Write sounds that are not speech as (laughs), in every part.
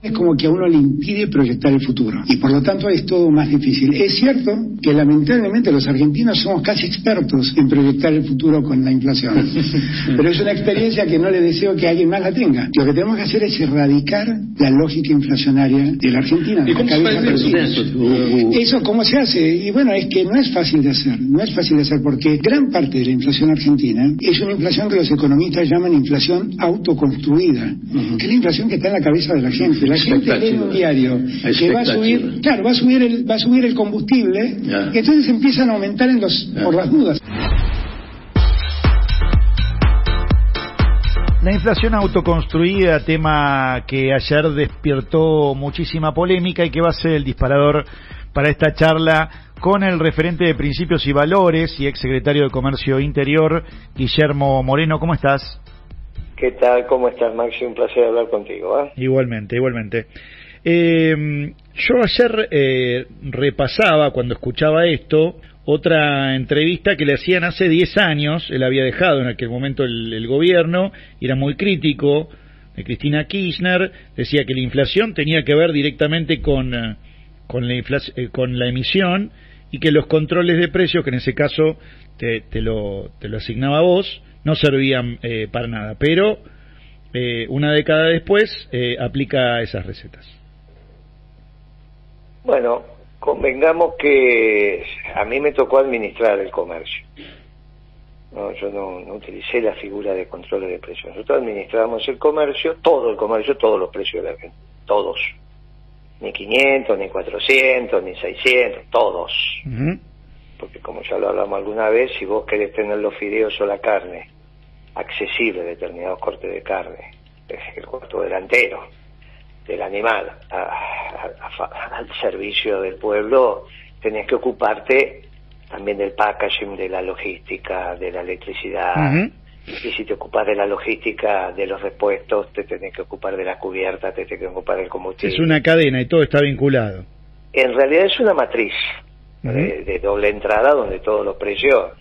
es como que a uno le impide proyectar el futuro y por lo tanto es todo más difícil. Es cierto que lamentablemente los argentinos somos casi expertos en proyectar el futuro con la inflación, (laughs) pero es una experiencia que no le deseo que alguien más la tenga. Lo que tenemos que hacer es erradicar la lógica inflacionaria de la Argentina. ¿Y cómo se hace eso? Eso, ¿cómo se hace? Y bueno, es que no es fácil de hacer, no es fácil de hacer porque gran parte de la inflación argentina es una inflación que los economistas llaman inflación autoconstruida, que es la inflación que está en la cabeza de la gente la gente lee un diario que va a subir, claro, va a subir el, va a subir el combustible y entonces empiezan a aumentar en los, por las dudas. La inflación autoconstruida, tema que ayer despertó muchísima polémica y que va a ser el disparador para esta charla con el referente de principios y valores y exsecretario de Comercio Interior, Guillermo Moreno. ¿Cómo estás? ¿Qué tal? ¿Cómo estás, Maxi? Un placer hablar contigo. ¿eh? Igualmente, igualmente. Eh, yo ayer eh, repasaba, cuando escuchaba esto, otra entrevista que le hacían hace 10 años, él había dejado en aquel momento el, gobierno, era muy crítico, de Cristina Kirchner, decía que la inflación tenía que ver directamente con, eh, con, la, con la emisión y que los controles de precios, que en ese caso te, te, lo, te lo asignaba vos, no servían eh, para nada, pero eh, una década después eh, aplica esas recetas. Bueno, convengamos que a mí me tocó administrar el comercio. No, yo no, no utilicé la figura de control de precios. Nosotros administramos el comercio, todo el comercio, todos los precios de la gente, todos. Ni 500, ni 400, ni 600, todos porque como ya lo hablamos alguna vez, si vos querés tener los fideos o la carne accesible, determinados cortes de carne, el cuarto delantero del animal al servicio del pueblo, tenés que ocuparte también del packaging, de la logística, de la electricidad. Y si te ocupas de la logística, de los repuestos, te tenés que ocupar de la cubierta, te tenés que ocupar del combustible. Es una cadena y todo está vinculado. En realidad es una matriz de, doble entrada donde todos los precios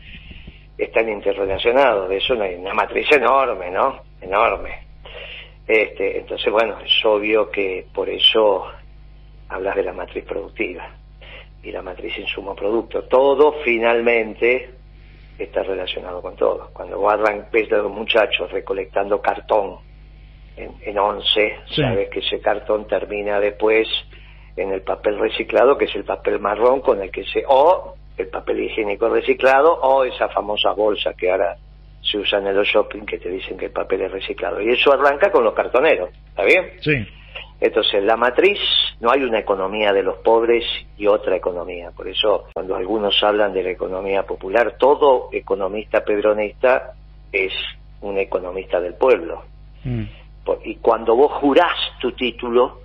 están interrelacionados. De eso hay una matriz enorme, ¿no? Enorme. Este, entonces, bueno, es obvio que por eso hablas de la matriz productiva y la matriz insumo-producto. Todo finalmente está relacionado con todo. Cuando vos ves a los muchachos recolectando cartón en, en once, sabes que ese cartón termina después en el papel reciclado, que es el papel marrón con el que se, o el papel higiénico reciclado, o esa famosa bolsa que ahora se usa en los shopping que te dicen que el papel es reciclado. Y eso arranca con los cartoneros, ¿está bien? Sí. Entonces, la matriz, no hay una economía de los pobres y otra economía. Por eso, cuando algunos hablan de la economía popular, todo economista pedronista es un economista del pueblo. Mm. Y cuando vos jurás tu título,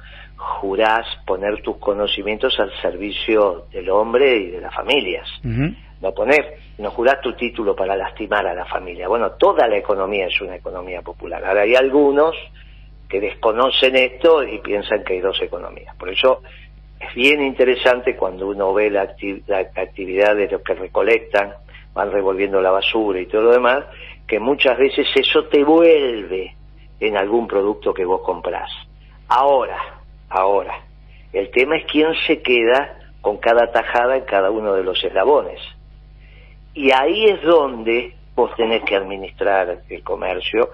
jurás poner tus conocimientos al servicio del hombre y de las familias. No poner, no jurás tu título para lastimar a la familia. Bueno, toda la economía es una economía popular. Ahora hay algunos que desconocen esto y piensan que hay dos economías. Por eso es bien interesante cuando uno ve la, la actividad de los que recolectan, van revolviendo la basura y todo lo demás, que muchas veces eso te vuelve en algún producto que vos comprás. Ahora, Ahora, el tema es quién se queda con cada tajada en cada uno de los eslabones. Y ahí es donde vos tenés que administrar el comercio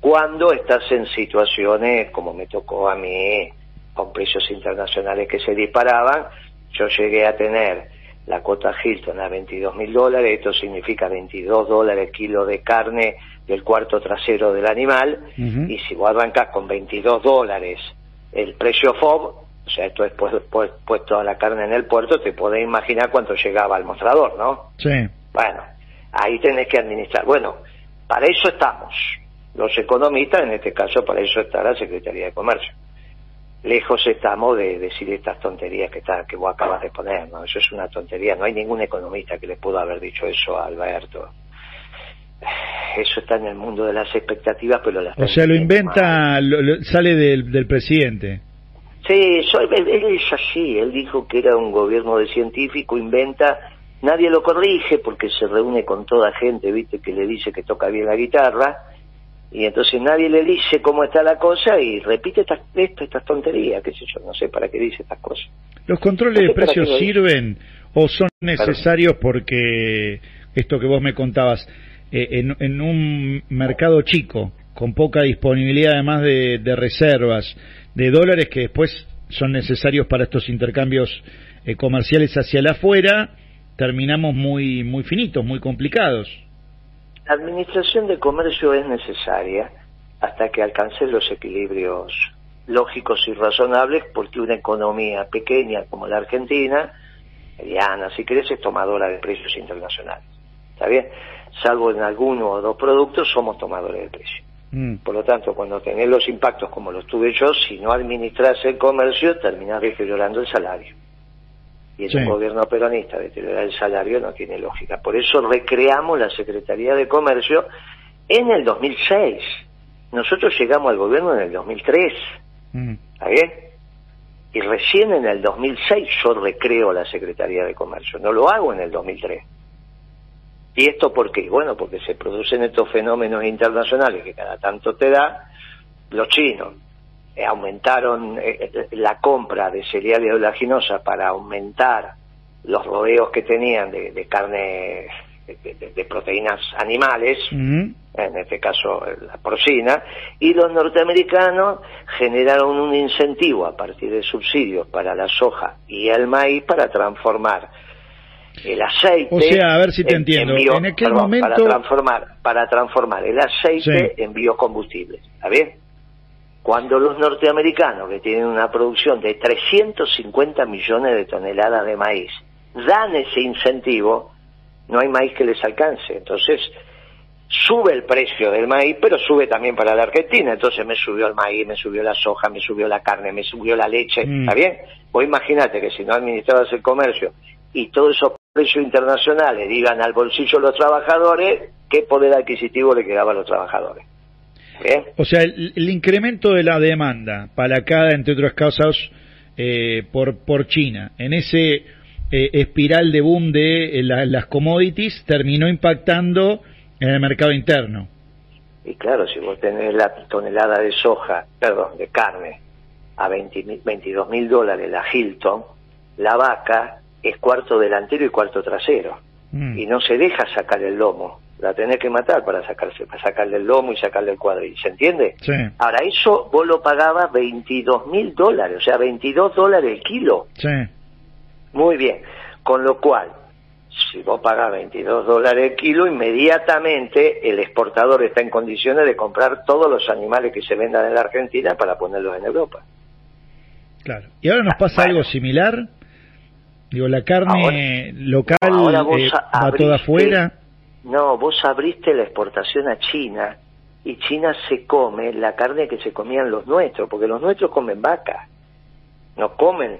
cuando estás en situaciones como me tocó a mí, con precios internacionales que se disparaban. Yo llegué a tener la cuota Hilton a 22 mil dólares, esto significa 22 dólares kilo de carne del cuarto trasero del animal, y si vos arrancás con 22 dólares el precio FOB, o sea, esto es puesto a la carne en el puerto, te podés imaginar cuánto llegaba al mostrador, ¿no? Sí. Bueno, ahí tenés que administrar. Bueno, para eso estamos, los economistas, en este caso para eso está la Secretaría de Comercio. Lejos estamos de decir estas tonterías que, está, que vos acabas de poner, ¿no? Eso es una tontería, no hay ningún economista que le pudo haber dicho eso a Alberto eso está en el mundo de las expectativas, pero las O sea, lo inventa, sale del, del presidente. Sí, él, es así, él dijo que era un gobierno de científico, inventa, nadie lo corrige porque se reúne con toda gente, viste, que le dice que toca bien la guitarra, y entonces nadie le dice cómo está la cosa y repite estas estas tonterías, qué sé yo, no sé para qué dice estas cosas. ¿Los controles de precios sirven o son necesarios porque esto que vos me contabas, eh, en, un mercado chico, con poca disponibilidad además de, de, reservas, de dólares que después son necesarios para estos intercambios eh, comerciales hacia el afuera, terminamos muy, muy finitos, muy complicados? La administración de comercio es necesaria hasta que alcance los equilibrios lógicos y razonables porque una economía pequeña como la Argentina, mediana, si querés, es tomadora de precios internacionales. ¿Está bien? Salvo en alguno o dos productos, somos tomadores de precios. Mm. Por lo tanto, cuando tenés los impactos como los tuve yo, si no administras el comercio, terminás deteriorando el salario y en un gobierno peronista deteriorar el salario no tiene lógica. Por eso recreamos la Secretaría de Comercio en el 2006. Nosotros llegamos al gobierno en el 2003. Mm. ¿Está bien? Y recién en el 2006 yo recreo la Secretaría de Comercio. No lo hago en el 2003. ¿Y esto por qué? Bueno, porque se producen estos fenómenos internacionales que cada tanto te da los chinos, eh, aumentaron eh, eh, la compra de cereales oleaginosa para aumentar los rodeos que tenían de, carne de, proteínas animales, en este caso la porcina, y los norteamericanos generaron un incentivo a partir de subsidios para la soja y el maíz para transformar el aceite. O sea, a ver si te entiendo. En, aquel momento. Para transformar, para transformar el aceite en biocombustibles. ¿Está bien? Cuando los norteamericanos, que tienen una producción de 350 millones de toneladas de maíz, dan ese incentivo, no hay maíz que les alcance. Entonces, sube el precio del maíz, pero sube también para la Argentina. Entonces me subió el maíz, me subió la soja, me subió la carne, me subió la leche. Mm. ¿Está bien? Vos imagínate que si no administrabas el comercio y todos esos precios internacionales iban al bolsillo de los trabajadores, ¿qué poder adquisitivo le quedaba a los trabajadores? O sea, el, incremento de la demanda palacada, entre otras causas, eh, por, por China, en ese eh, espiral de boom de eh, las commodities, terminó impactando en el mercado interno. Y claro, si vos tenés la tonelada de soja, perdón, de carne, a 20, 22 mil dólares la Hilton, la vaca es cuarto delantero y cuarto trasero. Mm. Y no se deja sacar el lomo la tenés que matar para sacarse, para sacarle el lomo y sacarle el cuadril, ¿se entiende? Sí. Ahora, eso vos lo pagabas 22 mil dólares, o sea, 22 dólares el kilo. Sí. Muy bien, con lo cual, si vos pagás 22 dólares el kilo, inmediatamente el exportador está en condiciones de comprar todos los animales que se vendan en la Argentina para ponerlos en Europa. Claro. ¿Y ahora nos pasa algo similar? Digo, la carne local eh, va toda afuera. No, vos abriste la exportación a China y China se come la carne que se comían los nuestros, porque los nuestros comen vaca, no comen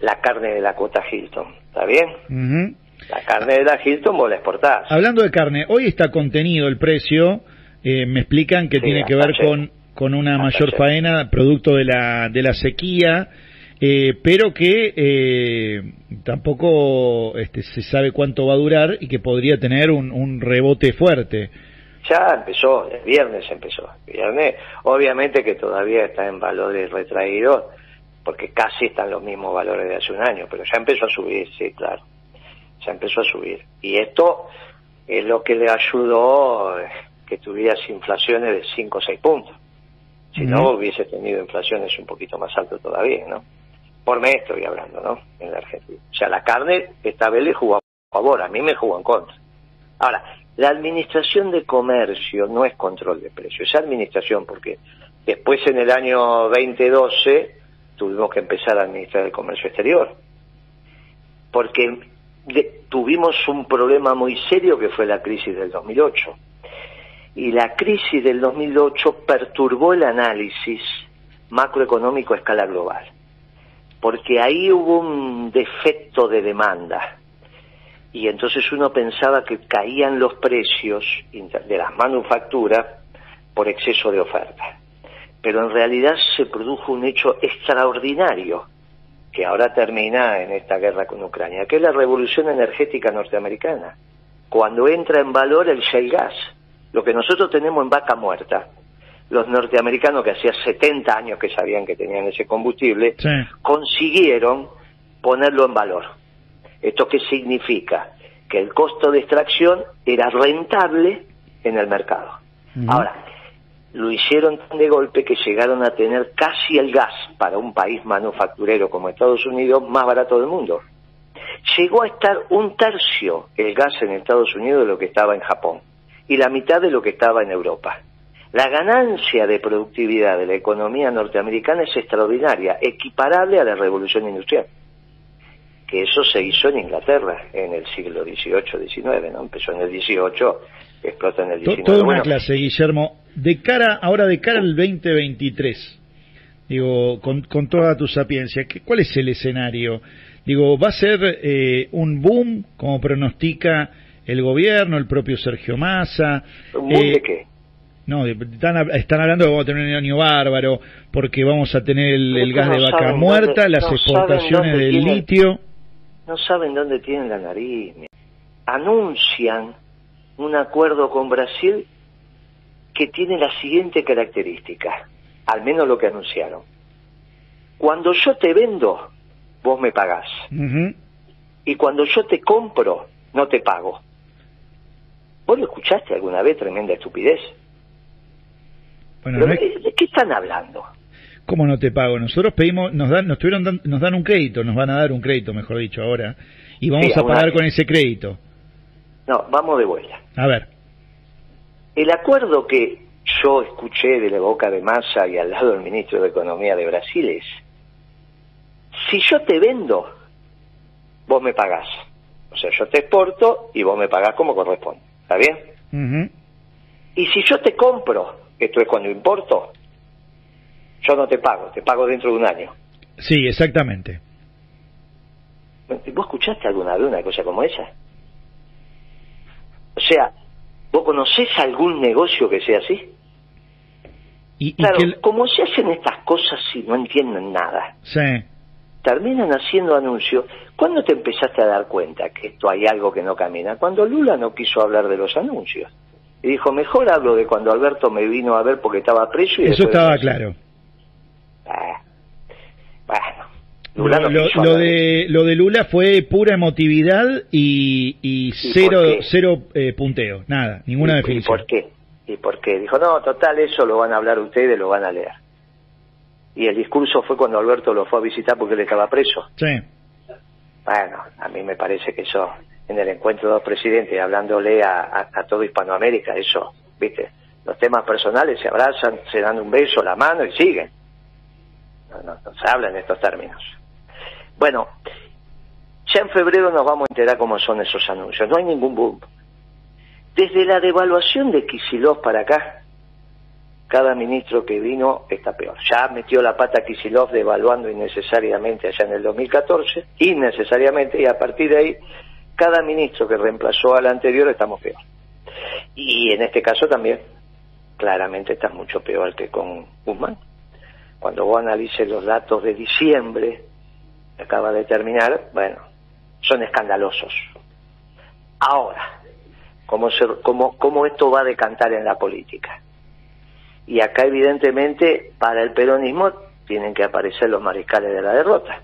la carne de la cuota Hilton, ¿está bien? La carne de la Hilton vos la exportás. Hablando de carne, hoy está contenido el precio, eh, me explican que tiene que ver con, con una mayor faena producto de la, de la sequía eh, pero que eh, tampoco este, se sabe cuánto va a durar y que podría tener un, un rebote fuerte. Ya empezó, el viernes empezó. El viernes, obviamente que todavía está en valores retraídos, porque casi están los mismos valores de hace un año, pero ya empezó a subir, sí, claro. Ya empezó a subir. Y esto es lo que le ayudó eh, que tuvieras inflaciones de 5 o 6 puntos. Si no, hubiese tenido inflaciones un poquito más altas todavía, ¿no? Por mes estoy hablando, ¿no? En la Argentina. O sea, la carne esta vez le jugó a favor, a mí me jugó en contra. Ahora, la administración de comercio no es control de precios, es administración, porque después en el año 2012 tuvimos que empezar a administrar el comercio exterior, porque tuvimos un problema muy serio que fue la crisis del 2008. Y la crisis del 2008 perturbó el análisis macroeconómico a escala global porque ahí hubo un defecto de demanda y entonces uno pensaba que caían los precios de las manufacturas por exceso de oferta. Pero en realidad se produjo un hecho extraordinario que ahora termina en esta guerra con Ucrania, que es la revolución energética norteamericana. Cuando entra en valor el shale gas, Lo que nosotros tenemos en vaca muerta, los norteamericanos que hacía 70 años que sabían que tenían ese combustible, consiguieron ponerlo en valor. ¿Esto qué significa? Que el costo de extracción era rentable en el mercado. Ahora, lo hicieron de golpe que llegaron a tener casi el gas para un país manufacturero como Estados Unidos más barato del mundo. Llegó a estar un tercio el gas en Estados Unidos de lo que estaba en Japón y la mitad de lo que estaba en Europa. La ganancia de productividad de la economía norteamericana es extraordinaria, equiparable a la revolución industrial. Que eso se hizo en Inglaterra en el siglo XVIII-XIX, ¿no? Empezó en el XVIII, explotó en el XIX. Toda una clase, Guillermo. De cara, ahora de cara al 2023, digo, con, con toda tu sapiencia, ¿cuál es el escenario? Digo, ¿va a ser eh, un boom, como pronostica el gobierno, el propio Sergio Massa? ¿Un boom de eh, qué? No, están, están hablando de que vamos a tener un año bárbaro, porque vamos a tener el, gas de vaca muerta, las exportaciones de litio. No saben dónde tienen la nariz. Anuncian un acuerdo con Brasil que tiene la siguiente característica, al menos lo que anunciaron. Cuando yo te vendo, vos me pagás. Y cuando yo te compro, no te pago. ¿Vos lo escuchaste alguna vez? Tremenda estupidez. ¿De qué están hablando? ¿Cómo no te pago? Nosotros pedimos, nos dan, nos tuvieron, nos dan un crédito, nos van a dar un crédito, mejor dicho, ahora, y vamos a pagar con ese crédito. No, vamos de vuelta. A ver. El acuerdo que yo escuché de la boca de Massa y al lado del ministro de Economía de Brasil es, si yo te vendo, vos me pagás. O sea, yo te exporto y vos me pagás como corresponde. ¿Está bien? Y si yo te compro, esto es cuando importo, yo no te pago, te pago dentro de un año. Sí, exactamente. ¿Vos escuchaste alguna vez una cosa como esa? O sea, ¿vos conocés algún negocio que sea así? Y, claro, como se hacen estas cosas si no entienden nada, sí. terminan haciendo anuncios. ¿Cuándo te empezaste a dar cuenta que esto hay algo que no camina? Cuando Lula no quiso hablar de los anuncios. Y dijo, mejor hablo de cuando Alberto me vino a ver porque estaba preso. Y Eso estaba claro. Ah, bueno. Lula lo, lo, de, lo de Lula fue pura emotividad y, y, cero, cero eh, punteo, nada, ninguna definición. ¿Y por qué? ¿Y por qué? Dijo, no, total, eso lo van a hablar ustedes, lo van a leer. Y el discurso fue cuando Alberto lo fue a visitar porque él estaba preso. Sí. Bueno, a mí me parece que eso en el encuentro de los presidentes, hablándole a, todo Hispanoamérica, eso, ¿viste? Los temas personales se abrazan, se dan un beso, la mano y siguen. No, se habla en estos términos. Bueno, ya en febrero nos vamos a enterar cómo son esos anuncios. No hay ningún boom. Desde la devaluación de Kisilov para acá, cada ministro que vino está peor. Ya metió la pata Kisilov devaluando innecesariamente allá en el 2014, innecesariamente, y a partir de ahí cada ministro que reemplazó al anterior estamos peor. Y en este caso también, claramente está mucho peor que con Guzmán. Cuando vos analices los datos de diciembre, que acaba de terminar, bueno, son escandalosos. Ahora, ¿cómo, cómo, ¿cómo esto va a decantar en la política? Y acá evidentemente para el peronismo tienen que aparecer los mariscales de la derrota.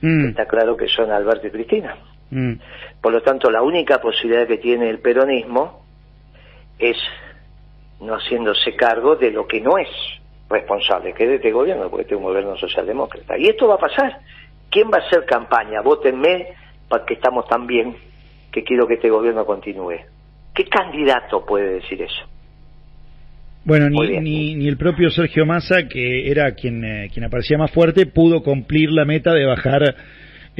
Mm. Está claro que son Alberto y Cristina. Mm. Por lo tanto, la única posibilidad que tiene el peronismo es no haciéndose cargo de lo que no es responsable, que es de este gobierno, porque este es un gobierno socialdemócrata. Y esto va a pasar. ¿Quién va a hacer campaña? Vótenme para que estamos tan bien que quiero que este gobierno continúe. ¿Qué candidato puede decir eso? Bueno, ni, ni, el propio Sergio Massa, que era quien, eh, quien aparecía más fuerte, pudo cumplir la meta de bajar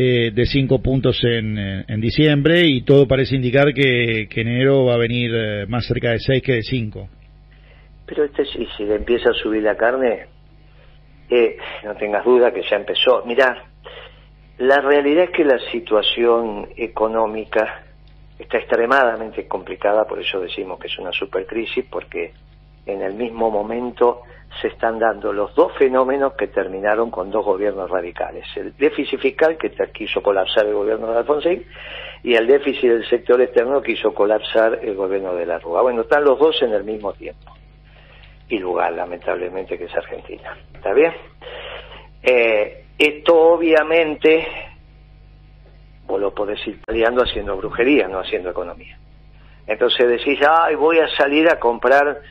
eh, de cinco puntos en, en, diciembre y todo parece indicar que, enero va a venir eh, más cerca de seis que de cinco. Pero este si le empieza a subir la carne, eh, no tengas duda que ya empezó. Mirá, la realidad es que la situación económica está extremadamente complicada, por eso decimos que es una supercrisis, porque en el mismo momento se están dando los dos fenómenos que terminaron con dos gobiernos radicales. El déficit fiscal que quiso colapsar el gobierno de Alfonsín y el déficit del sector externo que hizo colapsar el gobierno de la Rúa. Bueno, están los dos en el mismo tiempo. Y lugar, lamentablemente, que es Argentina. ¿Está bien? Eh, esto obviamente, vos lo podés ir peleando haciendo brujería, no haciendo economía. Entonces decís, ay, voy a salir a comprar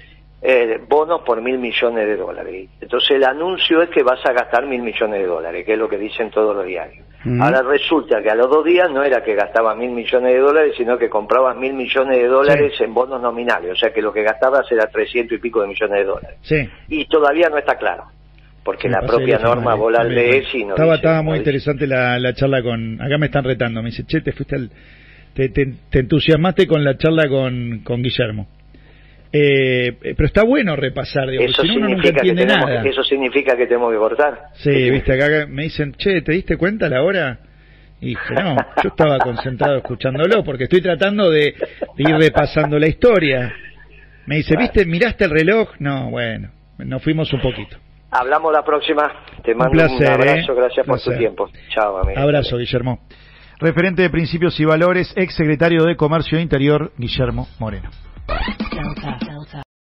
eh, bonos por mil millones de dólares. Entonces el anuncio es que vas a gastar mil millones de dólares, que es lo que dicen todos los diarios. Ahora resulta que a los dos días no era que gastabas mil millones de dólares, sino que comprabas mil millones de dólares en bonos nominales, o sea que lo que gastabas era trescientos y pico de millones de dólares. Y todavía no está claro, porque la propia norma vos la lees y no Estaba, estaba muy interesante la, la charla con... Acá me están retando, me dice, che, te fuiste al... Te, te, te entusiasmaste con la charla con, con Guillermo. Eh, pero está bueno repasar, digo, eso si no uno nunca entiende que tenemos, nada. Eso significa que tenemos que cortar. Sí, viste, acá me dicen, che, ¿te diste cuenta la hora? Y dije, no, yo estaba concentrado escuchándolo porque estoy tratando de, de ir repasando la historia. Me dice, ¿viste? ¿Miraste el reloj? No, bueno, nos fuimos un poquito. Hablamos la próxima. Te mando un, placer, abrazo. ¿eh? Gracias por Placer. tu tiempo. Chao, amigo. Abrazo, Guillermo. Referente de Principios y Valores, ex secretario de Comercio Interior, Guillermo Moreno. Delta. Delta.